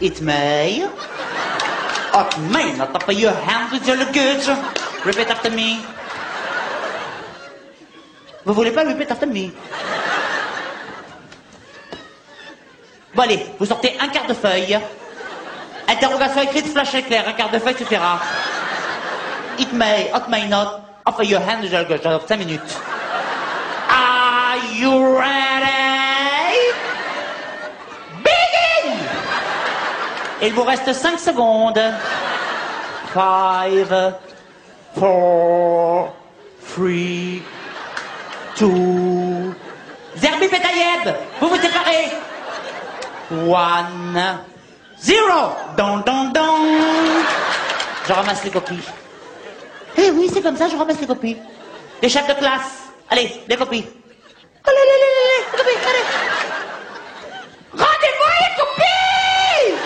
It may. It may not up your hand with your luggage. Repeat after me. Vous voulez pas repeat after me? Bon allez, vous sortez un quart de feuille. Interrogation écrite, flash éclair, un quart de feuille suffira. It may, it may not. Offer your hand luggage. Dans 5 minutes. Are you ready? Begin! Il vous reste 5 secondes. 5, 4, 3, 2, Zerbi Petayeb, vous vous séparez. 1, 0. Don, don, don. Je ramasse les copies. Eh oui, c'est comme ça, je ramasse les copies. Les chefs de classe. Allez, les copies. Allez, allez, allez, allez, les copies, allez. Rendez-moi les copies!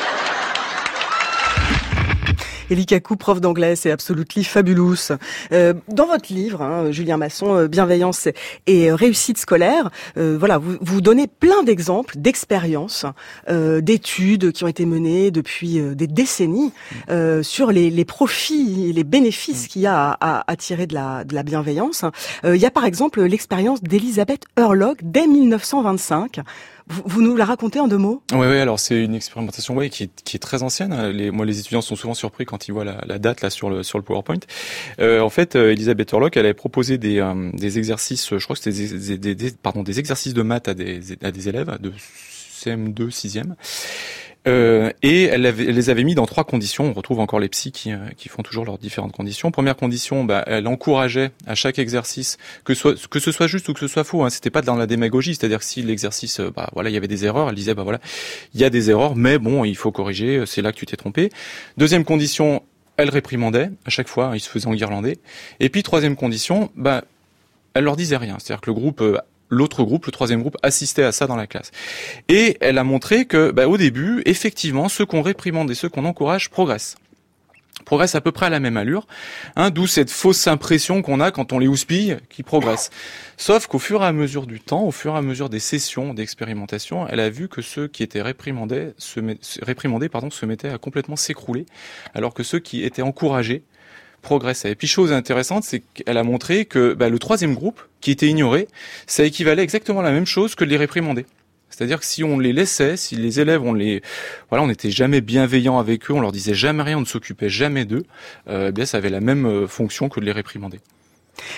Elie Kakou, prof d'anglais, c'est absolutely fabulous. Euh, dans votre livre, hein, Julien Masson, euh, Bienveillance et réussite scolaire, euh, voilà, vous, vous donnez plein d'exemples, d'expériences, euh, d'études qui ont été menées depuis euh, des décennies sur les, les profits, les bénéfices qu'il y a à, à, à tirer de la, de la bienveillance. Il y a par exemple l'expérience d'Elisabeth Hurlock dès 1925. Vous, nous la racontez en deux mots? Ouais, ouais. Alors c'est une expérimentation, ouais, qui qui est très ancienne. Les, moi, les étudiants sont souvent surpris quand ils voient la, la date là sur le sur le PowerPoint. Euh, en fait, euh, Elisabeth Hurlock, elle avait proposé des euh, des exercices, je crois que c'était des, des, des, pardon des exercices de maths à des à des élèves de CM2, 6e. Euh, et elle, les avait mis dans trois conditions. On retrouve encore les psys qui, euh, qui font toujours leurs différentes conditions. Première condition, bah, elle encourageait à chaque exercice que, que ce soit juste ou que ce soit faux. Hein, C'était pas dans la démagogie, c'est-à-dire que si l'exercice, bah voilà, il y avait des erreurs, elle disait bah voilà, il y a des erreurs, mais bon, il faut corriger. C'est là que tu t'es trompé. Deuxième condition, elle réprimandait à chaque fois, hein, ils se faisaient enguirlander. Et puis troisième condition, bah elle leur disait rien. C'est-à-dire que le groupe l'autre groupe, le troisième groupe, assistait à ça dans la classe. Et elle a montré que, bah, au début, effectivement, ceux qu'on réprimande et ceux qu'on encourage progressent progressent à peu près à la même allure, hein, d'où cette fausse impression qu'on a quand on les houspille qui progressent. Sauf qu'au fur et à mesure du temps, au fur et à mesure des sessions d'expérimentation, elle a vu que ceux qui étaient réprimandés se, se mettaient à complètement s'écrouler, alors que ceux qui étaient encouragés Et puis chose intéressante, c'est qu'elle a montré que bah, le troisième groupe, qui était ignoré, ça équivalait exactement à la même chose que les réprimandés. C'est-à-dire que si on les laissait, si les élèves, on les, voilà, on n'était jamais bienveillant avec eux, on leur disait jamais rien, on ne s'occupait jamais d'eux, euh, eh bien ça avait la même euh, fonction que de les réprimander.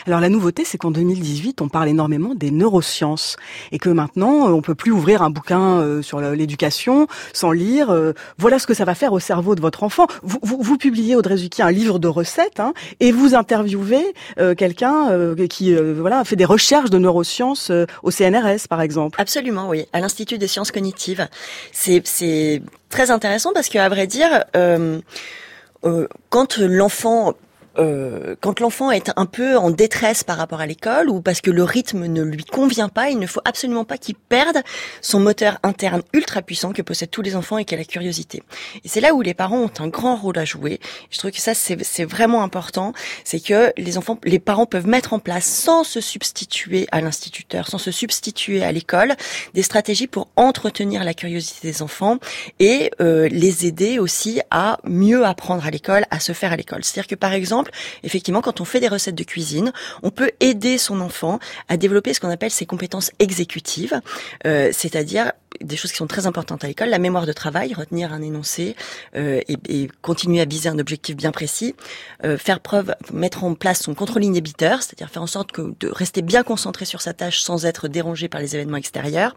Alors la nouveauté, c'est qu'en 2018, on parle énormément des neurosciences et que maintenant, euh, on peut plus ouvrir un bouquin euh, sur l'éducation sans lire. euh, voilà ce que ça va faire au cerveau de votre enfant. Vous, publiez Audrey Zucchi un livre de recettes hein, et vous interviewez quelqu'un qui voilà fait des recherches de neurosciences au CNRS, par exemple. Absolument, oui, à l'Institut des sciences cognitives. C'est très intéressant parce que à vrai dire, quand l'enfant euh, quand l'enfant est un peu en détresse par rapport à l'école ou parce que le rythme ne lui convient pas, il ne faut absolument pas qu'il perde son moteur interne ultra puissant que possèdent tous les enfants et qui est la curiosité. Et c'est là où les parents ont un grand rôle à jouer. Je trouve que ça c'est vraiment important, c'est que les enfants, les parents peuvent mettre en place sans se substituer à l'instituteur, sans se substituer à l'école, des stratégies pour entretenir la curiosité des enfants et euh, les aider aussi à mieux apprendre à l'école, à se faire à l'école. C'est-à-dire que par exemple effectivement, quand on fait des recettes de cuisine, on peut aider son enfant à développer ce qu'on appelle ses compétences exécutives, euh, c'est-à-dire des choses qui sont très importantes à l'école, la mémoire de travail, retenir un énoncé euh, et, et, continuer à viser un objectif bien précis, euh, faire preuve, mettre en place son contrôle inhibiteur, c'est-à-dire faire en sorte que de rester bien concentré sur sa tâche sans être dérangé par les événements extérieurs,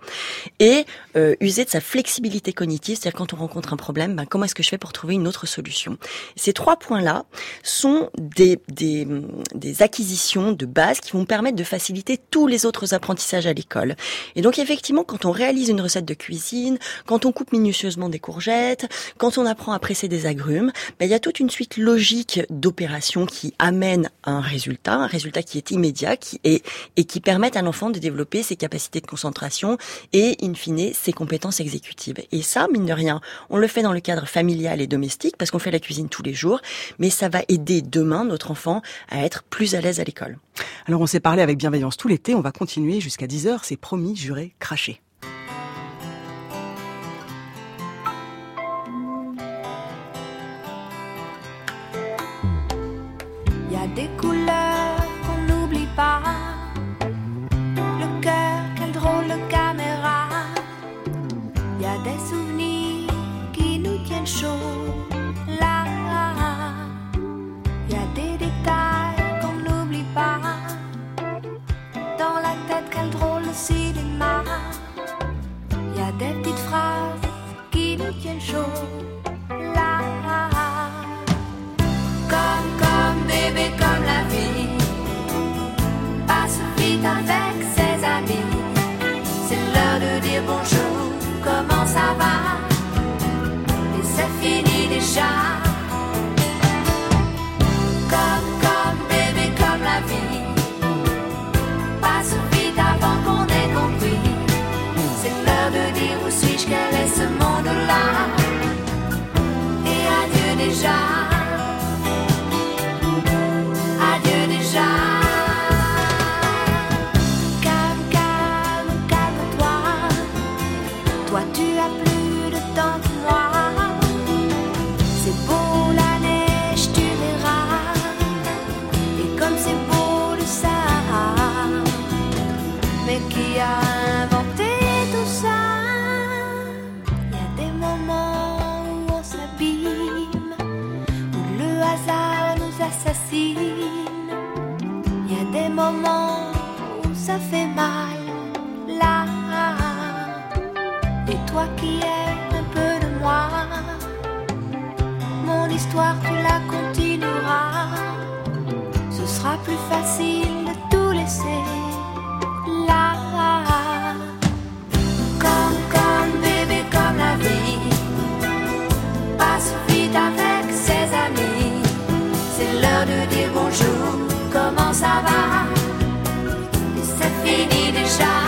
et euh, user de sa flexibilité cognitive, c'est-à-dire quand on rencontre un problème, ben, comment est-ce que je fais pour trouver une autre solution? Ces trois points-là sont des, des, des acquisitions de base qui vont permettre de faciliter tous les autres apprentissages à l'école. Et donc effectivement, quand on réalise une recette de cuisine, quand on coupe minutieusement des courgettes, quand on apprend à presser des agrumes, ben, il y a toute une suite logique d'opérations qui amènent à un résultat, un résultat qui est immédiat qui est, et qui permettent à l'enfant de développer ses capacités de concentration et, in fine, ses compétences exécutives. Et ça, mine de rien, on le fait dans le cadre familial et domestique parce qu'on fait la cuisine tous les jours, mais ça va aider demain notre enfant à être plus à l'aise à l'école. Alors on s'est parlé avec bienveillance tout l'été, on va continuer jusqu'à 10h, c'est promis, juré, craché. Il y a des moments où ça fait mal, là. Et toi qui es un peu de moi, mon histoire tu la continueras. Ce sera plus facile L'heure de dire bonjour, comment ça va? C'est fini déjà.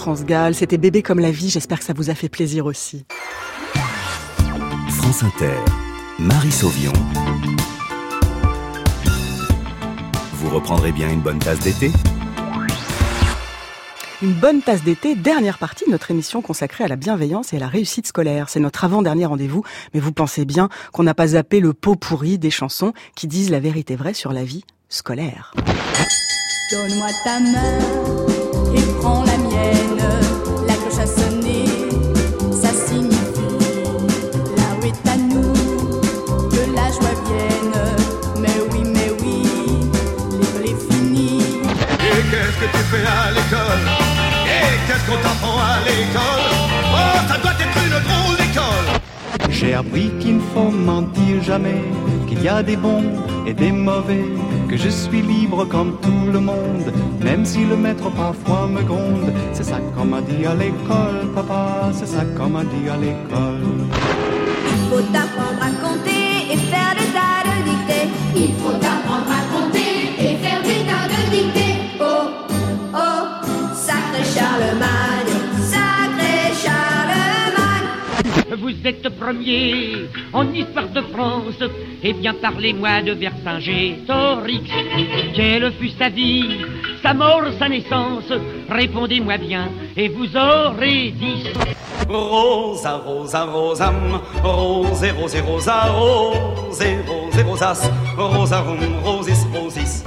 France Gall. C'était Bébé comme la vie. J'espère que ça vous a fait plaisir aussi. France Inter, Marie Sauvion. Vous reprendrez bien une bonne tasse d'été? Une bonne tasse d'été, dernière partie de notre émission consacrée à la bienveillance et à la réussite scolaire. C'est notre avant-dernier rendez-vous, mais vous pensez bien qu'on n'a pas zappé le pot pourri des chansons qui disent la vérité vraie sur la vie scolaire. Donne-moi ta main et prends Et qu'est-ce que tu fais à l'école Et qu'est-ce qu'on t'apprend à l'école? Oh, ça doit être une drôle d'école J'ai appris qu'il ne faut mentir jamais, qu'il y a des bons et des mauvais, que je suis libre comme tout le monde, même si le maître parfois me gronde. C'est ça qu'on m'a dit à l'école, papa, c'est ça qu'on m'a dit à l'école. Il faut apprendre à compter et faire des tas de dictées. Il faut apprendre à Charlemagne, sacré Charlemagne. Vous êtes premier en histoire de France. Eh bien, parlez-moi de Vercingétorix. Quelle fut sa vie, sa mort, sa naissance? Répondez-moi bien et vous aurez dit. Rosa, rosa, rosam, rose, rose, rosa, rose, rose, rosas, rosarum, rosis, rosis.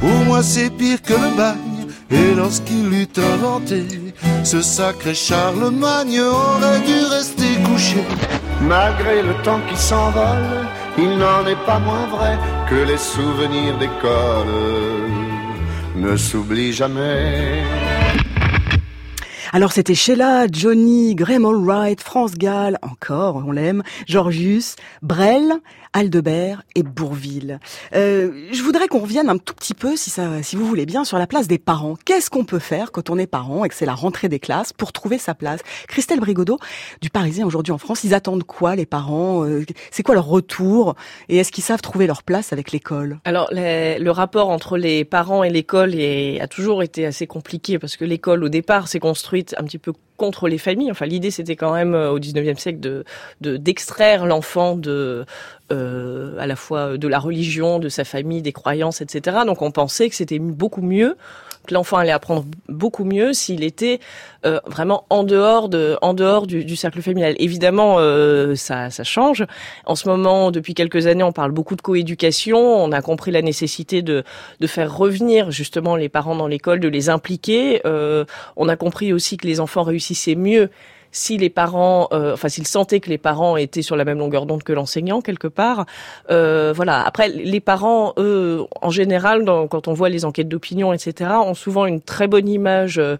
Pour moi c'est pire que le bagne Et lorsqu'il eut inventé Ce sacré Charlemagne aurait dû rester couché Malgré le temps qui s'envole, il n'en est pas moins vrai que les souvenirs d'école ne s'oublient jamais. Alors c'était Sheila, Johnny, Graham Allwright, France Gall, encore, on l'aime, Georgius, Brel, Aldebert et Bourville. Euh, je voudrais qu'on revienne un tout petit peu, si, ça, si vous voulez bien, sur la place des parents. Qu'est-ce qu'on peut faire quand on est parent et que c'est la rentrée des classes pour trouver sa place? Christelle Brigodeau, du Parisien aujourd'hui en France, ils attendent quoi les parents? Euh, C'est quoi leur retour? Et est-ce qu'ils savent trouver leur place avec l'école? Alors, le rapport entre les parents et l'école a toujours été assez compliqué parce que l'école, au départ, s'est construite un petit peu contre les familles. Enfin, l'idée, c'était quand même euh, au 19e siècle de de- d'extraire l'enfant de euh, à la fois de la religion, de sa famille, des croyances, etc. Donc, on pensait que c'était beaucoup mieux que l'enfant allait apprendre beaucoup mieux s'il était euh, vraiment en dehors de en dehors du, du cercle familial. Évidemment, euh, ça ça change. En ce moment, depuis quelques années, on parle beaucoup de coéducation. On a compris la nécessité de de faire revenir justement les parents dans l'école, de les impliquer. Euh, on a compris aussi que les enfants réussissaient mieux si les parents, euh, enfin s'ils sentaient que les parents étaient sur la même longueur d'onde que l'enseignant quelque part, euh, voilà. Après, les parents, eux, en général, quand on voit les enquêtes d'opinion, etc., ont souvent une très bonne image euh,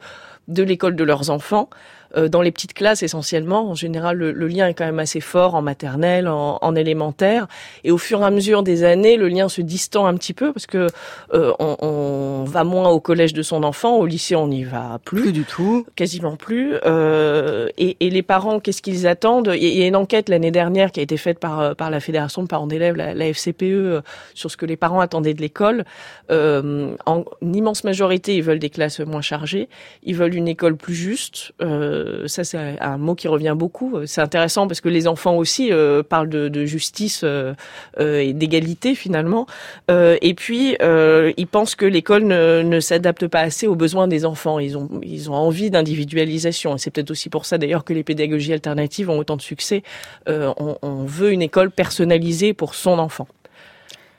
de l'école de leurs enfants. Euh, dans les petites classes, essentiellement, en général, le, le lien est quand même assez fort en maternelle, en, en élémentaire, et au fur et à mesure des années, le lien se distend un petit peu parce que euh, on, on va moins au collège de son enfant, au lycée, on n'y va plus, plus du tout, quasiment plus. Euh, et, et les parents, qu'est-ce qu'ils attendent? Il y a- une enquête l'année dernière qui a été faite par par la fédération de parents d'élèves, la, la FCPE, euh, sur ce que les parents attendaient de l'école. Euh, en immense majorité, ils veulent des classes moins chargées, ils veulent une école plus juste. Euh, ça, c'est un- mot qui revient beaucoup. C'est intéressant parce que les enfants aussi euh, parlent de, justice euh, et d'égalité finalement. Et puis, ils pensent que l'école ne, s'adapte pas assez aux besoins des enfants. Ils ont, ils ont envie d'individualisation. Et c'est peut-être aussi pour ça d'ailleurs que les pédagogies alternatives ont autant de succès. On, on veut une école personnalisée pour son enfant.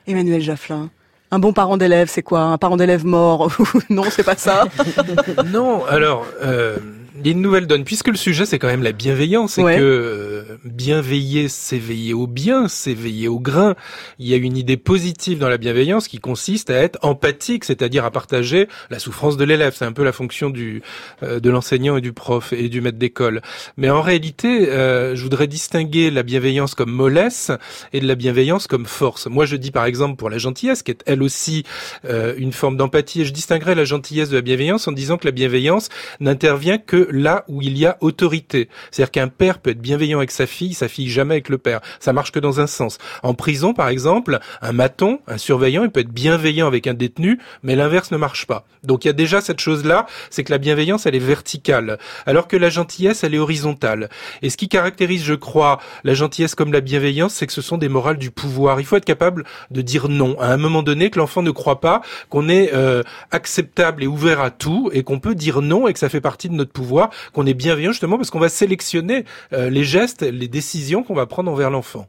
Emmanuel Jafflin. Un bon parent d'élève, c'est quoi? Un parent d'élève mort? Non, c'est pas ça. non, alors, euh, il y a une nouvelle donne, puisque le sujet c'est quand même la bienveillance, et Ouais. que euh, bien veiller, c'est veiller au bien, c'est veiller au grain. Il y a une idée positive dans la bienveillance qui consiste à être empathique, c'est-à-dire à partager la souffrance de l'élève. C'est un peu la fonction du euh, de l'enseignant et du prof et du maître d'école. Mais en réalité, euh, je voudrais distinguer la bienveillance comme mollesse et de la bienveillance comme force. Moi, je dis par exemple pour la gentillesse, qui est elle aussi euh, une forme d'empathie, et je distinguerais la gentillesse de la bienveillance en disant que la bienveillance n'intervient que là où il y a autorité. C'est-à-dire qu'un père peut être bienveillant avec sa fille, sa fille jamais avec le père. Ça marche que dans un sens. En prison, par exemple, un maton, un surveillant, il peut être bienveillant avec un détenu, mais l'inverse ne marche pas. Donc il y a déjà cette chose-là, c'est que la bienveillance, elle est verticale, alors que la gentillesse, elle est horizontale. Et ce qui caractérise, je crois, la gentillesse comme la bienveillance, c'est que ce sont des morales du pouvoir. Il faut être capable de dire non à un moment donné, que l'enfant ne croit pas qu'on est euh, acceptable et ouvert à tout, et qu'on peut dire non et que ça fait partie de notre pouvoir, qu'on est bienveillant justement parce qu'on va sélectionner euh, les gestes, les décisions qu'on va prendre envers l'enfant.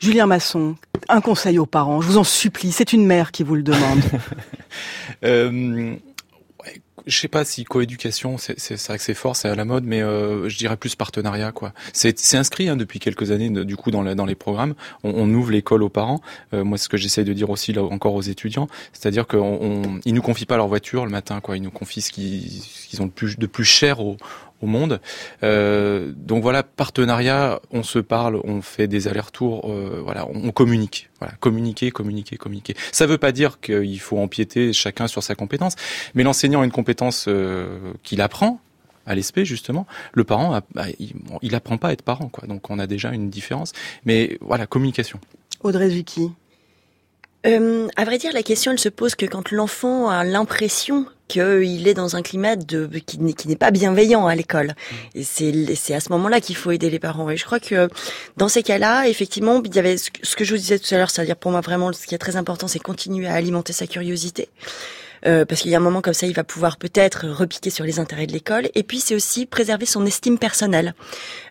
Julien Masson, un conseil aux parents, je vous en supplie, c'est une mère qui vous le demande. Euh, je sais pas si coéducation, c'est vrai que c'est fort, c'est à la mode, mais euh, je dirais plus partenariat quoi. C'est inscrit hein, depuis quelques années du coup dans la- dans les programmes. On, on ouvre l'école aux parents. Euh, moi, ce que j'essaye de dire aussi là encore aux étudiants, c'est-à-dire qu'ils on, ils nous confient pas leur voiture le matin quoi. Ils nous confient ce qu'ils ont de plus de plus cher au au monde. Euh, donc voilà, partenariat, on se parle, on fait des allers-retours, euh, voilà, on, on communique, voilà, communiquer, communiquer, communiquer. Ça veut pas dire qu'il faut empiéter chacun sur sa compétence, mais l'enseignant a une compétence euh, qu'il apprend à l'ESP justement. Le parent, a- bah, il, bon, il apprend pas à être parent, quoi. Donc on a déjà une différence. Mais voilà, communication. Audrey Zucchi. Euh, à vrai dire, la question elle se pose que quand l'enfant a l'impression qu'il est dans un climat de qui n'est pas bienveillant à l'école. Et c'est à ce moment-là qu'il faut aider les parents. Et je crois que dans ces cas-là, effectivement, il y avait ce que je vous disais tout à l'heure, c'est-à-dire pour moi vraiment ce qui est très important, c'est continuer à alimenter sa curiosité. Euh, parce qu'il y a un moment comme ça, il va pouvoir peut-être repiquer sur les intérêts de l'école. Et puis c'est aussi préserver son estime personnelle.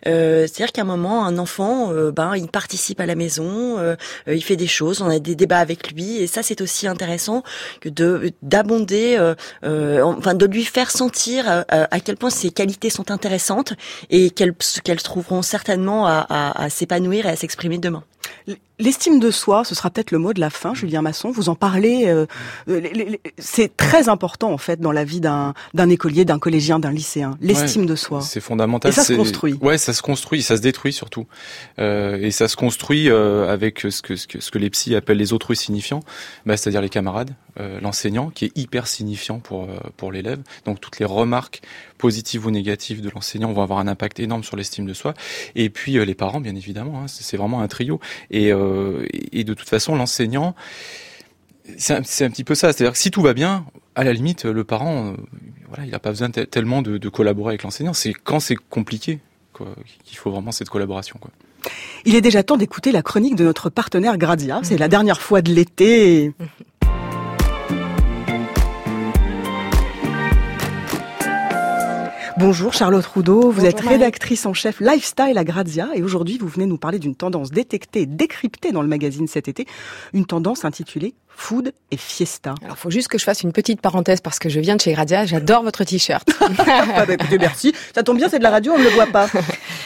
Euh, C'est-à-dire qu'à un moment, un enfant, euh, ben, il participe à la maison, euh, euh, il fait des choses, on a des débats avec lui, et ça c'est aussi intéressant que de d'abonder, enfin de lui faire sentir à quel point ses qualités sont intéressantes et qu'elles qu'elles trouveront certainement à, à, à s'épanouir et à s'exprimer demain. L'estime de soi, ce sera peut-être le mot de la fin, Julien Masson. Vous en parlez. euh, euh, c'est très important en fait dans la vie d'un d'un écolier, d'un collégien, d'un lycéen. L'estime Ouais, de soi. C'est fondamental. Et ça se construit. Ouais, ça se construit, ça se détruit surtout. Euh, et ça se construit euh, avec ce que, ce que ce que les psys appellent les autres signifiants, bah, c'est-à-dire les camarades, euh, l'enseignant qui est hyper signifiant pour euh, pour l'élève. Donc toutes les remarques positives ou négatives de l'enseignant vont avoir un impact énorme sur l'estime de soi. Et puis euh, les parents, bien évidemment, hein, c'est vraiment un trio. Et, euh, et de toute façon, l'enseignant, c'est un, c'est un petit peu ça. C'est-à-dire que si tout va bien, à la limite, le parent, euh, voilà, il n'a pas besoin te- tellement de, de collaborer avec l'enseignant. C'est quand c'est compliqué quoi, qu'il faut vraiment cette collaboration. Quoi. Il est déjà temps d'écouter la chronique de notre partenaire Gradia. C'est la dernière fois de l'été. Bonjour Charlotte Roudot, vous êtes Marie. rédactrice en chef lifestyle à Grazia. Et aujourd'hui vous venez nous parler d'une tendance détectée, décryptée dans le magazine cet été, une tendance intitulée Food et Fiesta. Alors, faut juste que je fasse une petite parenthèse parce que je viens de chez Gradia. J'adore votre t-shirt. Ah bah écoutez, merci. Ça tombe bien, c'est de la radio, on ne le voit pas.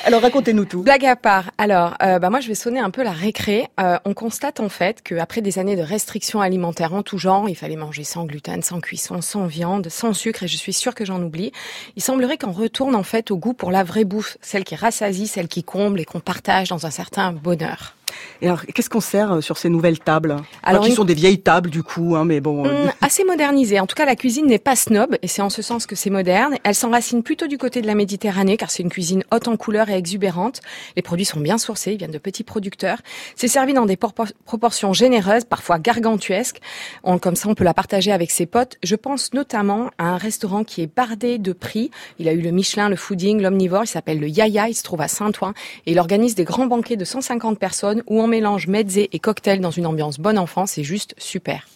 Alors racontez-nous tout. Blague à part. Alors, euh, bah moi, je vais sonner un peu la récré. Euh, on constate en fait qu'après des années de restrictions alimentaires en tout genre, il fallait manger sans gluten, sans cuisson, sans viande, sans sucre, et je suis sûre que j'en oublie. Il semblerait qu'on retourne en fait au goût pour la vraie bouffe, celle qui rassasie, celle qui comble et qu'on partage dans un certain bonheur. Et alors, qu'est-ce qu'on sert euh, sur ces nouvelles tables? Alors, qui une- sont des vieilles tables du coup, hein, mais bon. euh, Hum, assez modernisée. En tout cas, la cuisine n'est pas snob, et c'est en ce sens que c'est moderne. Elle s'enracine plutôt du côté de la Méditerranée, car c'est une cuisine haute en couleurs et exubérante. Les produits sont bien sourcés, ils viennent de petits producteurs. C'est servi dans des proportions généreuses, parfois gargantuesques. On- comme ça, on peut la partager avec ses potes. Je pense notamment à un restaurant qui est bardé de prix. Il a eu le Michelin, le Fooding, l'Omnivore. Il s'appelle le Yaya. Il se trouve à Saint-Ouen. Et il organise des grands banquets de 150 personnes où on mélange mezze et cocktail dans une ambiance bonne enfant. C'est juste super.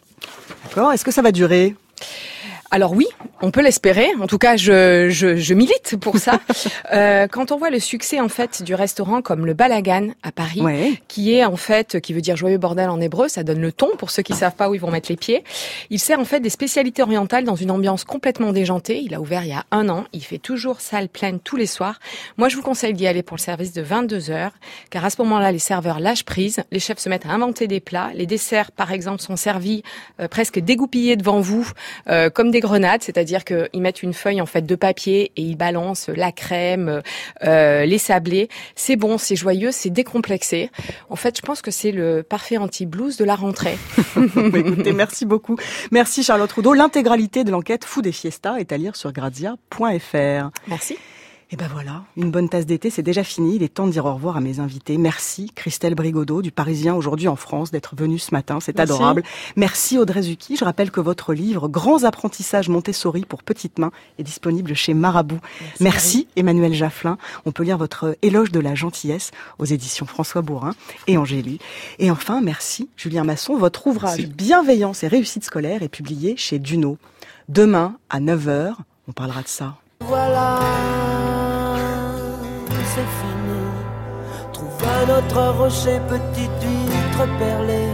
D'accord. Est-ce que ça va durer? Alors oui, on peut l'espérer. En tout cas, je, je, je milite pour ça. Euh, quand on voit le succès en fait du restaurant comme le Balagan à Paris, qui est en fait, qui veut dire joyeux bordel en hébreu, ça donne le ton pour ceux qui savent pas où ils vont mettre les pieds. Il sert en fait des spécialités orientales dans une ambiance complètement déjantée. Il a ouvert il y a un an. Il fait toujours salle pleine tous les soirs. Moi, je vous conseille d'y aller pour le service de 22 heures, car à ce moment-là, les serveurs lâchent prise. Les chefs se mettent à inventer des plats. Les desserts, par exemple, sont servis euh, presque dégoupillés devant vous, euh, comme des grenades, c'est-à-dire qu'ils mettent une feuille en fait de papier et ils balancent la crème, euh, les sablés. C'est bon, c'est joyeux, c'est décomplexé. En fait, je pense que c'est le parfait anti-blues de la rentrée. Bah, Écoutez, merci beaucoup. Merci Charlotte Roudot. L'intégralité de l'enquête Food et Fiesta est à lire sur grazia.fr. Merci. Et ben voilà, une bonne tasse d'été, c'est déjà fini. Il est temps de dire au revoir à mes invités. Merci Christelle Brigodeau du Parisien aujourd'hui en France d'être venue ce matin, c'est adorable. Merci Audrey Zucchi. Je rappelle que votre livre Grands apprentissages Montessori pour petites mains est disponible chez Marabout. Merci, Emmanuel Jafflin. On peut lire votre Éloge de la gentillesse aux éditions François Bourrin et Angélu. Et enfin, merci Julien Masson. Votre ouvrage Bienveillance et réussite scolaire est publié chez Duno. Demain à 9h, on parlera de ça. Voilà, c'est fini. Trouve un autre rocher, petite huître perlée.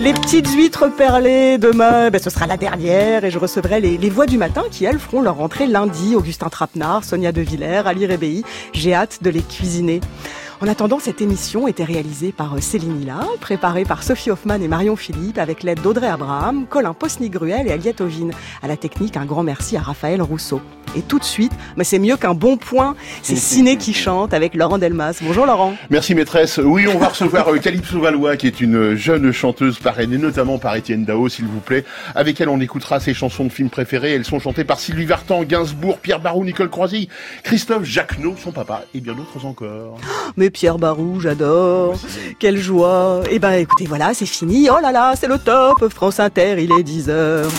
Les petites huîtres perlées demain, ben, ce sera la dernière et je recevrai les, voix du matin qui, elles, feront leur rentrée lundi. Augustin Trapenard, Sonia De Villers, Ali Rébéi. J'ai hâte de les cuisiner. En attendant, cette émission était réalisée par euh, Céline Hilla, préparée par Sophie Hoffman et Marion Philippe avec l'aide d'Audrey Abraham, Colin Posny-Gruel et Aliette Ovine. À la technique, un grand merci à Raphaël Rousseau. Et tout de suite, mais c'est mieux qu'un bon point, c'est Ciné qui chante avec Laurent Delmas. Bonjour Laurent. Merci maîtresse. Oui, on va recevoir euh, Calypso Valois, qui est une jeune chanteuse parrainée notamment par Étienne Dao, s'il vous plaît, avec elle on écoutera ses chansons de films préférées. Elles sont chantées par Sylvie Vartan, Gainsbourg, Pierre Barou, Nicole Croisy, Christophe Jacquenot, son papa, et bien d'autres encore. Mais Pierre Barou, j'adore. Quelle joie. Eh ben, écoutez, voilà, c'est fini. Oh là là, c'est le top. France Inter, il est 10 heures.